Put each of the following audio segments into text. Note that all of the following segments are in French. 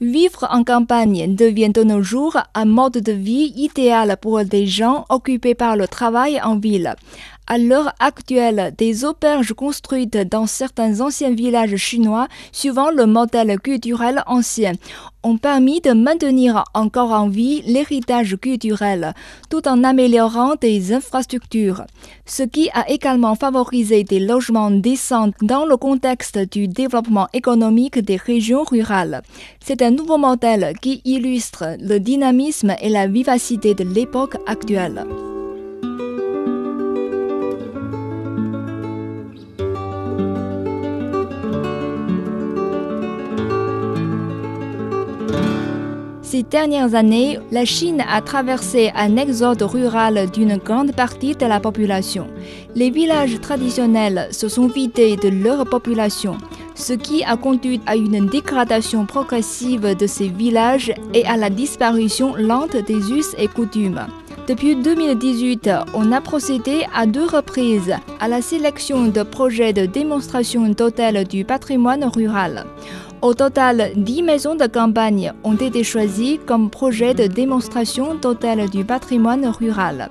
Vivre en campagne devient de nos jours un mode de vie idéal pour des gens occupés par le travail en ville. À l'heure actuelle, des auberges construites dans certains anciens villages chinois, suivant le modèle culturel ancien, ont permis de maintenir encore en vie l'héritage culturel, tout en améliorant des infrastructures, ce qui a également favorisé des logements décents dans le contexte du développement économique des régions rurales. C'est un nouveau modèle qui illustre le dynamisme et la vivacité de l'époque actuelle. Ces dernières années, la Chine a traversé un exode rural d'une grande partie de la population. Les villages traditionnels se sont vidés de leur population, ce qui a conduit à une dégradation progressive de ces villages et à la disparition lente des us et coutumes. Depuis 2018, on a procédé à deux reprises à la sélection de projets de démonstration d'hôtels du patrimoine rural. Au total, 10 maisons de campagne ont été choisies comme projet de démonstration d'hôtel du patrimoine rural.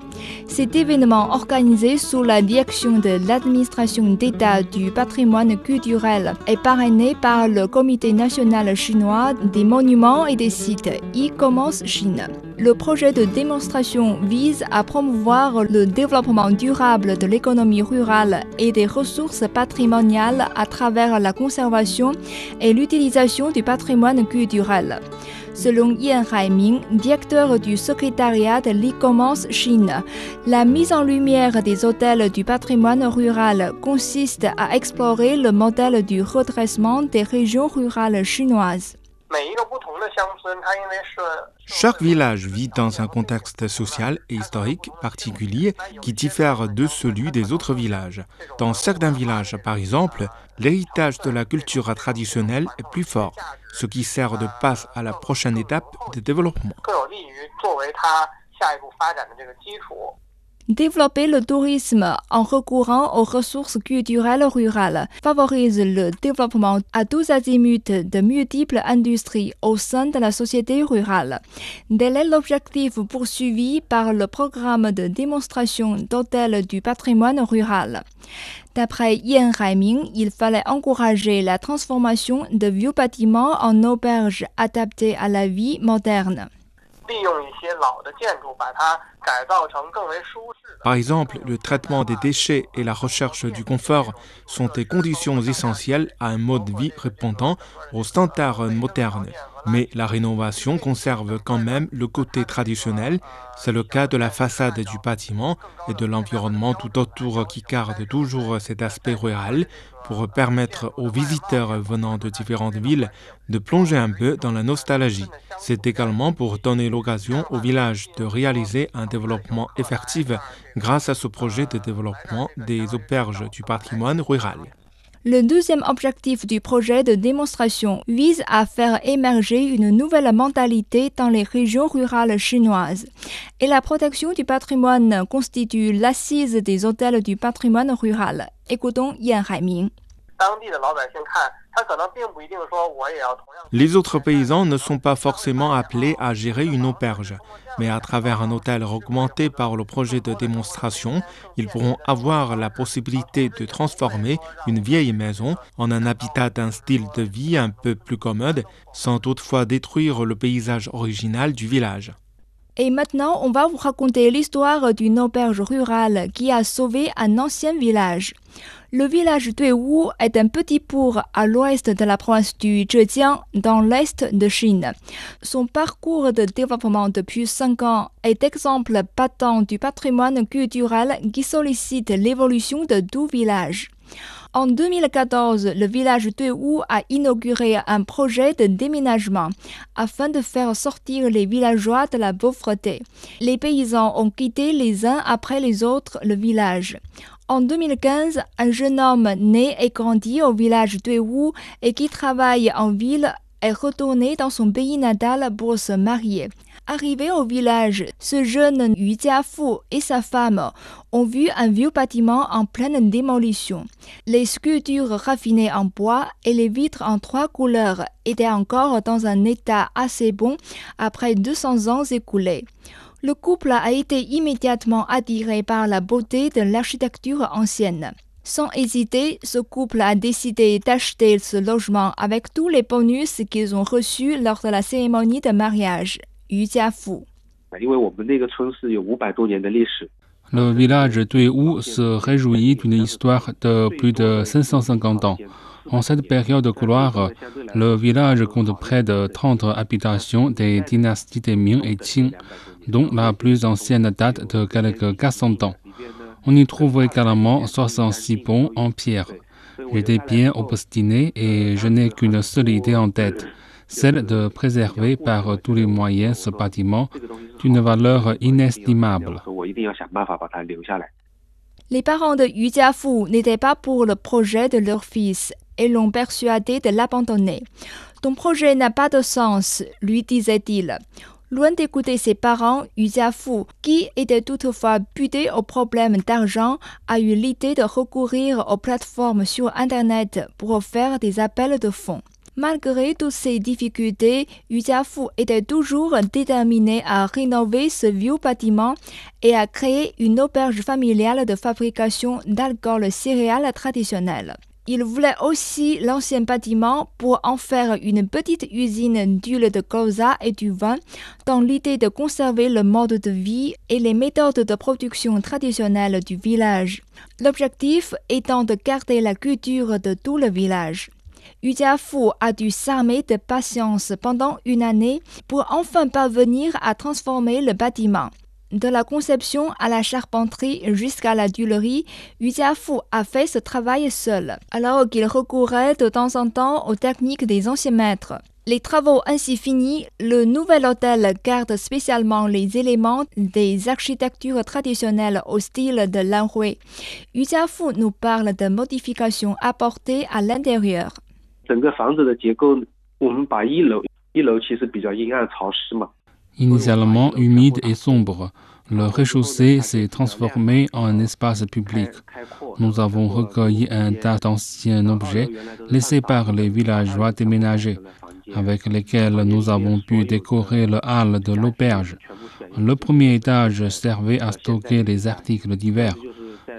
Cet événement organisé sous la direction de l'administration d'État du patrimoine culturel est parrainé par le Comité national chinois des monuments et des sites e-commerce Chine. Le projet de démonstration vise à promouvoir le développement durable de l'économie rurale et des ressources patrimoniales à travers la conservation et l'utilisation du patrimoine culturel. Selon Yan Haiming, directeur du secrétariat de l'e-commerce Chine, la mise en lumière des hôtels du patrimoine rural consiste à explorer le modèle du redressement des régions rurales chinoises. Chaque village vit dans un contexte social et historique particulier qui diffère de celui des autres villages. Dans certains villages, par exemple, l'héritage de la culture traditionnelle est plus fort, ce qui sert de passe à la prochaine étape de développement. Développer le tourisme en recourant aux ressources culturelles rurales favorise le développement à tous azimuts de multiples industries au sein de la société rurale. Tel l'objectif poursuivi par le programme de démonstration d'hôtels du patrimoine rural. D'après Yan Haiming, il fallait encourager la transformation de vieux bâtiments en auberges adaptées à la vie moderne. Par exemple, le traitement des déchets et la recherche du confort sont des conditions essentielles à un mode de vie répondant aux standards modernes. Mais la rénovation conserve quand même le côté traditionnel. C'est le cas de la façade du bâtiment et de l'environnement tout autour qui garde toujours cet aspect rural pour permettre aux visiteurs venant de différentes villes de plonger un peu dans la nostalgie. C'est également pour donner l'occasion au village de réaliser un développement grâce à ce projet de développement des auberges du patrimoine rural. Le deuxième objectif du projet de démonstration vise à faire émerger une nouvelle mentalité dans les régions rurales chinoises. Et la protection du patrimoine constitue l'assise des hôtels du patrimoine rural. Écoutons Yan Haiming. Les autres paysans ne sont pas forcément appelés à gérer une auberge, mais à travers un hôtel augmenté par le projet de démonstration, ils pourront avoir la possibilité de transformer une vieille maison en un habitat d'un style de vie un peu plus commode, sans toutefois détruire le paysage original du village. Et maintenant, on va vous raconter l'histoire d'une auberge rurale qui a sauvé un ancien village. Le village Wu est un petit bourg à l'ouest de la province du Zhejiang, dans l'est de Chine. Son parcours de développement depuis cinq ans est exemple patent du patrimoine culturel qui sollicite l'évolution de tout village. En 2014, le village de Wu a inauguré un projet de déménagement afin de faire sortir les villageois de la pauvreté. Les paysans ont quitté les uns après les autres le village. En 2015, un jeune homme né et grandi au village de Wu et qui travaille en ville est retourné dans son pays natal pour se marier. Arrivé au village, ce jeune Yu Jiafu et sa femme ont vu un vieux bâtiment en pleine démolition. Les sculptures raffinées en bois et les vitres en trois couleurs étaient encore dans un état assez bon après 200 ans écoulés. Le couple a été immédiatement attiré par la beauté de l'architecture ancienne. Sans hésiter, ce couple a décidé d'acheter ce logement avec tous les bonus qu'ils ont reçus lors de la cérémonie de mariage. Yu Jiafu. Le village Wu se réjouit d'une histoire de plus de 550 ans. En cette période de gloire, le village compte près de 30 habitations des dynasties des Ming et Qing, dont la plus ancienne date de quelques 400 ans. On y trouve également 66 ponts en pierre. J'étais bien obstiné et je n'ai qu'une seule idée en tête, celle de préserver par tous les moyens ce bâtiment d'une valeur inestimable. Les parents de Yu Jiafu n'étaient pas pour le projet de leur fils et l'ont persuadé de l'abandonner. Ton projet n'a pas de sens, lui disait-il. Loin d'écouter ses parents, Yu Jiafu, qui était toutefois buté au problème d'argent, a eu l'idée de recourir aux plateformes sur Internet pour faire des appels de fonds. Malgré toutes ces difficultés, Yu Jiafu était toujours déterminé à rénover ce vieux bâtiment et à créer une auberge familiale de fabrication d'alcool céréales traditionnel. Il voulait aussi l'ancien bâtiment pour en faire une petite usine d'huile de colza et du vin, dans l'idée de conserver le mode de vie et les méthodes de production traditionnelles du village. L'objectif étant de garder la culture de tout le village. Jiafu a dû s'armer de patience pendant une année pour enfin parvenir à transformer le bâtiment. De la conception à la charpenterie jusqu'à la dulerie, Jiafu a fait ce travail seul, alors qu'il recourait de temps en temps aux techniques des anciens maîtres. Les travaux ainsi finis, le nouvel hôtel garde spécialement les éléments des architectures traditionnelles au style de l'Anhui. Jiafu nous parle de modifications apportées à l'intérieur. Initialement humide et sombre, le rez-de-chaussée s'est transformé en espace public. Nous avons recueilli un tas d'anciens objets laissés par les villageois déménagés, avec lesquels nous avons pu décorer le hall de l'auberge. Le premier étage servait à stocker les articles divers.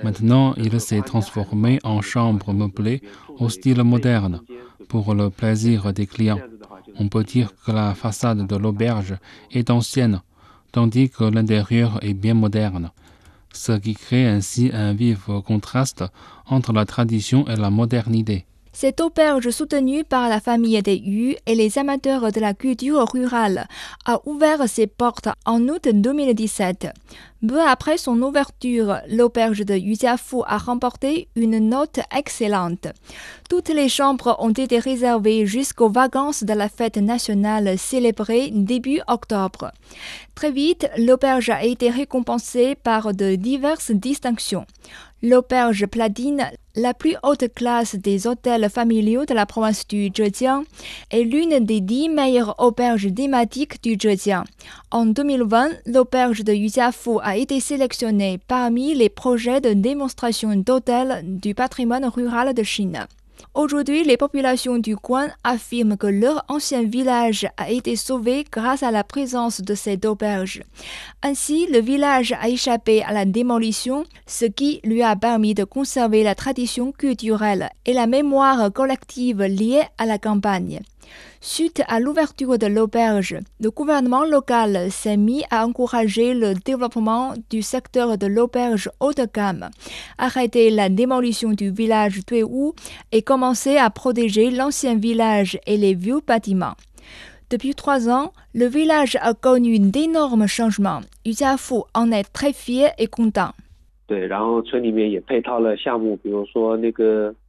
Maintenant, il s'est transformé en chambre meublée au style moderne, pour le plaisir des clients on peut dire que la façade de l'auberge est ancienne, tandis que l'intérieur est bien moderne, ce qui crée ainsi un vif contraste entre la tradition et la modernité. Cette auberge soutenue par la famille des Yu et les amateurs de la culture rurale a ouvert ses portes en août 2017. Peu après son ouverture, l'auberge de Yu Jiafu a remporté une note excellente. Toutes les chambres ont été réservées jusqu'aux vacances de la fête nationale célébrée début octobre. Très vite, l'auberge a été récompensée par de diverses distinctions. L'auberge Platine, la plus haute classe des hôtels familiaux de la province du Zhejiang, est l'une des dix meilleures auberges thématiques du Zhejiang. En 2020, l'auberge de Yujiafu a été sélectionnée parmi les projets de démonstration d'hôtels du patrimoine rural de Chine. Aujourd'hui, les populations du coin affirment que leur ancien village a été sauvé grâce à la présence de cette auberge. Ainsi, le village a échappé à la démolition, ce qui lui a permis de conserver la tradition culturelle et la mémoire collective liée à la campagne. Suite à l'ouverture de l'auberge, le gouvernement local s'est mis à encourager le développement du secteur de l'auberge haut de gamme, arrêter la démolition du village Tuiwu et commencer à protéger l'ancien village et les vieux bâtiments. Depuis trois ans, le village a connu d'énormes changements. Yu Jiafu en est très fier et content.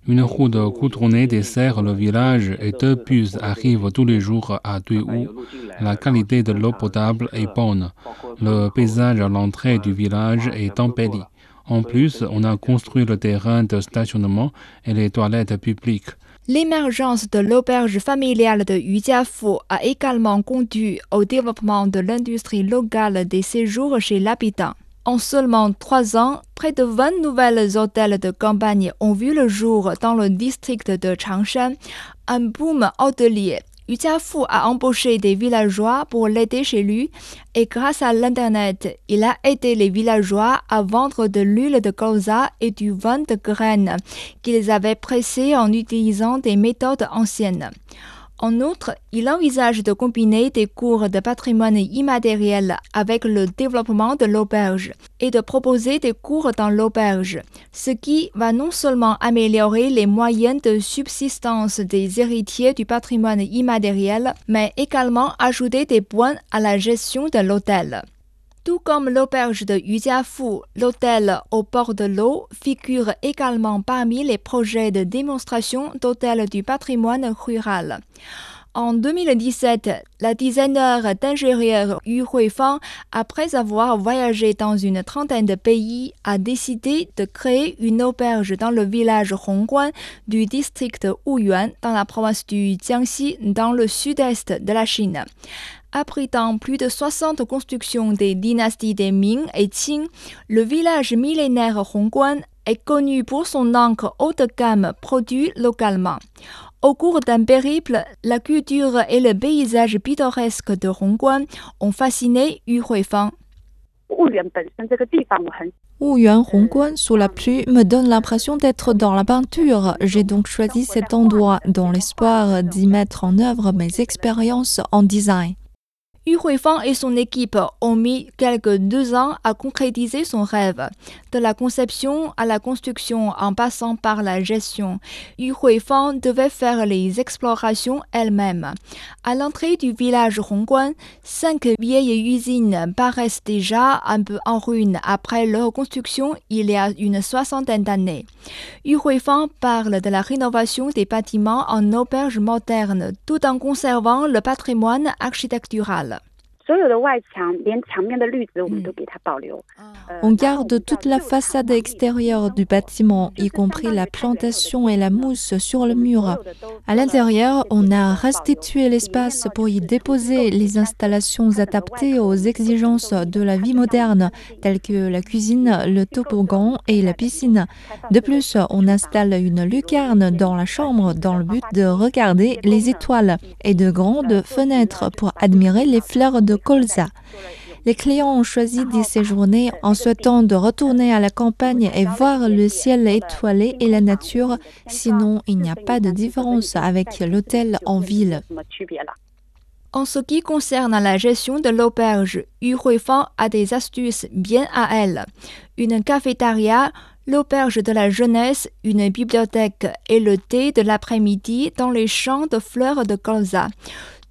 Une route goudronnée dessert le village et deux bus arrivent tous les jours à Duiwu. La qualité de l'eau potable est bonne. Le paysage à l'entrée du village est embelli. En plus, on a construit le terrain de stationnement et les toilettes publiques. L'émergence de l'auberge familiale de Yujiafu a également conduit au développement de l'industrie locale des séjours chez l'habitant. En seulement trois ans, près de 20 nouvelles hôtels de campagne ont vu le jour dans le district de Changshan, un boom hôtelier Yu Jiafu a embauché des villageois pour l'aider chez lui et grâce à l'Internet, il a aidé les villageois à vendre de l'huile de colza et du vin de graines qu'ils avaient pressé en utilisant des méthodes anciennes. En outre, il envisage de combiner des cours de patrimoine immatériel avec le développement de l'auberge et de proposer des cours dans l'auberge, ce qui va non seulement améliorer les moyens de subsistance des héritiers du patrimoine immatériel, mais également ajouter des points à la gestion de l'hôtel. Tout comme l'auberge de Yujiafu, l'hôtel au bord de l'eau figure également parmi les projets de démonstration d'hôtels du patrimoine rural. En 2017, la designer d'ingénieur Yu Huifang, après avoir voyagé dans une trentaine de pays, a décidé de créer une auberge dans le village Hongguan du district Wuyuan dans la province du Jiangxi dans le sud-est de la Chine. Abritant plus de 60 constructions des dynasties des Ming et Qing, le village millénaire Hongguan est connu pour son encre haut de gamme produit localement. Au cours d'un périple, la culture et le paysage pittoresque de Hongguan ont fasciné Yu Huifang. Wuyuan Hongguan sous la pluie me donne l'impression d'être dans la peinture. J'ai donc choisi cet endroit dans l'espoir d'y mettre en œuvre mes expériences en design. Yu Huifang et son équipe ont mis quelques deux ans à concrétiser son rêve. De la conception à la construction en passant par la gestion, Yu Huifang devait faire les explorations elle-même. À l'entrée du village Hongguan, cinq vieilles usines paraissent déjà un peu en ruine après leur construction il y a une soixantaine d'années. Yu Huifang parle de la rénovation des bâtiments en auberge moderne tout en conservant le patrimoine architectural. On garde toute la façade extérieure du bâtiment, y compris la plantation et la mousse sur le mur. À l'intérieur, on a restitué l'espace pour y déposer les installations adaptées aux exigences de la vie moderne, telles que la cuisine, le toboggan et la piscine. De plus, on installe une lucarne dans la chambre dans le but de regarder les étoiles et de grandes fenêtres pour admirer les fleurs de colza. Les clients ont choisi d'y séjourner en souhaitant de retourner à la campagne et voir le ciel étoilé et la nature, sinon il n'y a pas de différence avec l'hôtel en ville. En ce qui concerne la gestion de l'auberge, Yu a des astuces bien à elle. Une cafétéria, l'auberge de la jeunesse, une bibliothèque et le thé de l'après-midi dans les champs de fleurs de colza.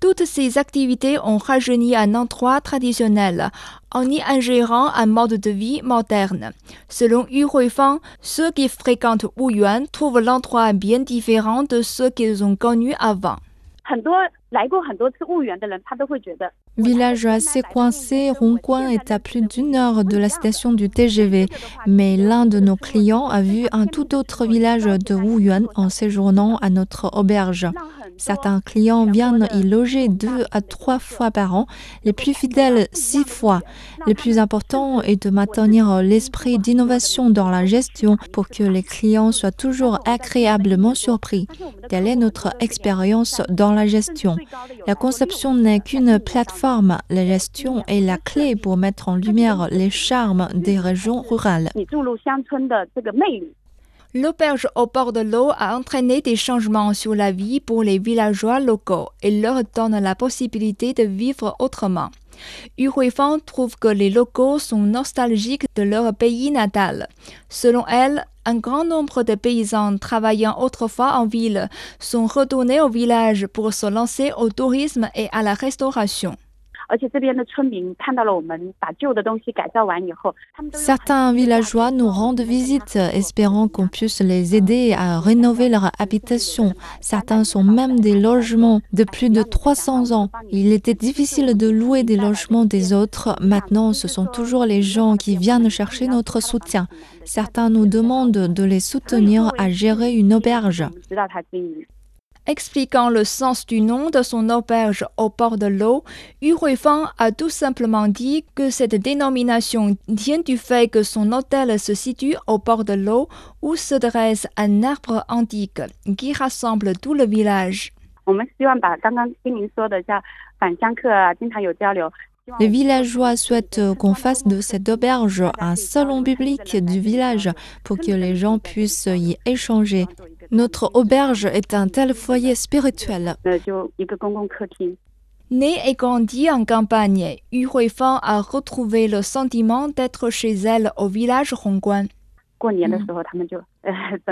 Toutes ces activités ont rajeuni un endroit traditionnel en y ingérant un mode de vie moderne. Selon Yu Huifang, ceux qui fréquentent Wuyuan trouvent l'endroit bien différent de ceux qu'ils ont connus avant. Village assez coincé, Hongguan est à plus d'une heure de la station du TGV, mais l'un de nos clients a vu un tout autre village de Wuyuan en séjournant à notre auberge. Certains clients viennent y loger deux à trois fois par an, les plus fidèles six fois. Le plus important est de maintenir l'esprit d'innovation dans la gestion pour que les clients soient toujours agréablement surpris. Telle est notre expérience dans la gestion. La conception n'est qu'une plateforme. La gestion est la clé pour mettre en lumière les charmes des régions rurales. L'auberge au bord de l'eau a entraîné des changements sur la vie pour les villageois locaux et leur donne la possibilité de vivre autrement. Yu trouve que les locaux sont nostalgiques de leur pays natal. Selon elle, un grand nombre de paysans travaillant autrefois en ville sont retournés au village pour se lancer au tourisme et à la restauration. Certains villageois nous rendent visite, espérant qu'on puisse les aider à rénover leur habitation. Certains sont même des logements de plus de 300 ans. Il était difficile de louer des logements des autres. Maintenant, ce sont toujours les gens qui viennent chercher notre soutien. Certains nous demandent de les soutenir à gérer une auberge. Expliquant le sens du nom de son auberge au bord de l'eau, Yu a tout simplement dit que cette dénomination tient du fait que son hôtel se situe au bord de l'eau où se dresse un arbre antique qui rassemble tout le village. Les villageois souhaitent qu'on fasse de cette auberge un salon public du village pour que les gens puissent y échanger. Notre auberge est un tel foyer spirituel. Né et grandi en campagne, Yu Huifang a retrouvé le sentiment d'être chez elle au village Hongguan.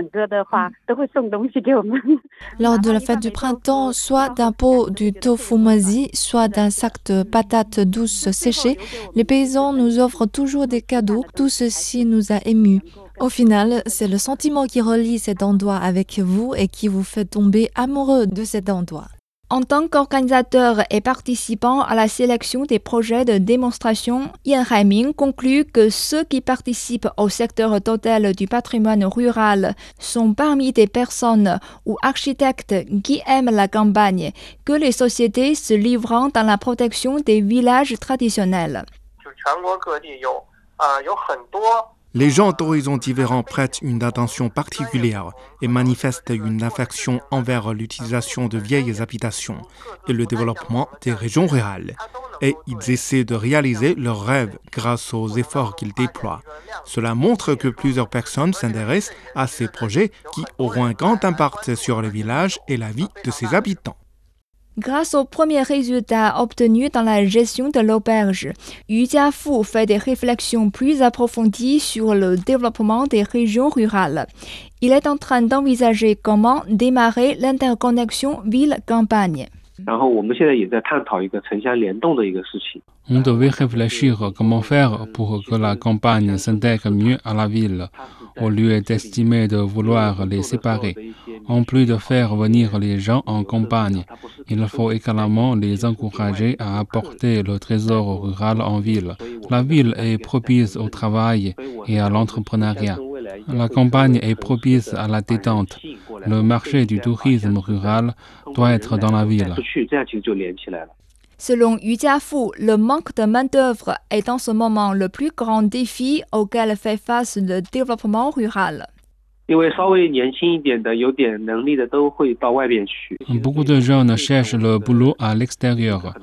Lors de la fête du printemps, soit d'un pot du tofu moisi, soit d'un sac de patates douces séchées, les paysans nous offrent toujours des cadeaux. Tout ceci nous a émus. Au final, c'est le sentiment qui relie cet endroit avec vous et qui vous fait tomber amoureux de cet endroit. En tant qu'organisateur et participant à la sélection des projets de démonstration, Yan Haiming conclut que ceux qui participent au secteur d'hôtel du patrimoine rural sont parmi des personnes ou architectes qui aiment la campagne, que les sociétés se livrant dans la protection des villages traditionnels. Les gens d'horizons différents prêtent une attention particulière et manifestent une affection envers l'utilisation de vieilles habitations et le développement des régions rurales. Et ils essaient de réaliser leurs rêves grâce aux efforts qu'ils déploient. Cela montre que plusieurs personnes s'intéressent à ces projets qui auront un grand impact sur le village et la vie de ses habitants. Grâce aux premiers résultats obtenus dans la gestion de l'auberge, Yu Jiafu fait des réflexions plus approfondies sur le développement des régions rurales. Il est en train d'envisager comment démarrer l'interconnexion ville-campagne. On devait réfléchir comment faire pour que la campagne s'intègre mieux à la ville, au lieu d'estimer de vouloir les séparer. En plus de faire venir les gens en campagne, il faut également les encourager à apporter le trésor rural en ville. La ville est propice au travail et à l'entrepreneuriat. La campagne est propice à la détente. Le marché du tourisme rural doit être dans la ville. Selon Yu Jiafu, le manque de main-d'œuvre est en ce moment le plus grand défi auquel fait face le développement rural. Beaucoup de jeunes cherchent le boulot à l'extérieur.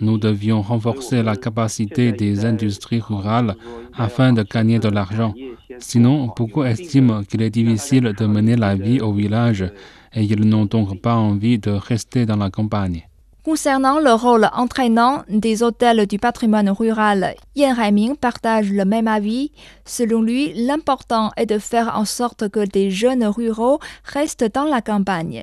Nous devions renforcer la capacité des industries rurales afin de gagner de l'argent. Sinon, beaucoup estiment qu'il est difficile de mener la vie au village et ils n'ont donc pas envie de rester dans la campagne? Concernant le rôle entraînant des hôtels du patrimoine rural, Yan Haiming partage le même avis. Selon lui, l'important est de faire en sorte que des jeunes ruraux restent dans la campagne.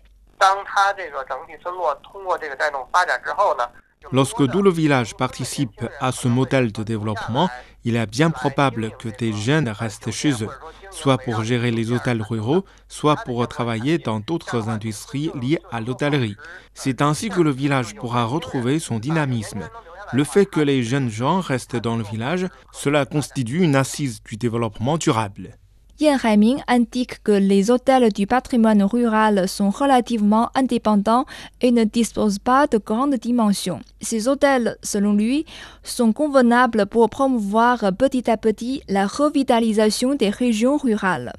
Lorsque tout le village participe à ce modèle de développement, il est bien probable que des jeunes restent chez eux, soit pour gérer les hôtels ruraux, soit pour travailler dans d'autres industries liées à l'hôtellerie. C'est ainsi que le village pourra retrouver son dynamisme. Le fait que les jeunes gens restent dans le village, cela constitue une assise du développement durable. Yan Haiming indique que les hôtels du patrimoine rural sont relativement indépendants et ne disposent pas de grandes dimensions. Ces hôtels, selon lui, sont convenables pour promouvoir petit à petit la revitalisation des régions rurales.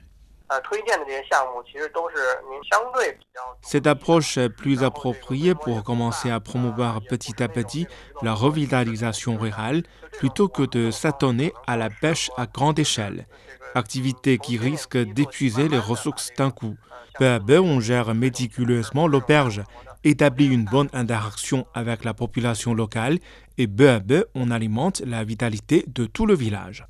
Cette approche est plus appropriée pour commencer à promouvoir petit à petit la revitalisation rurale plutôt que de s'attendre à la pêche à grande échelle, activité qui risque d'épuiser les ressources d'un coup. Peu à peu, on gère méticuleusement l'auberge, établit une bonne interaction avec la population locale et peu à peu, on alimente la vitalité de tout le village.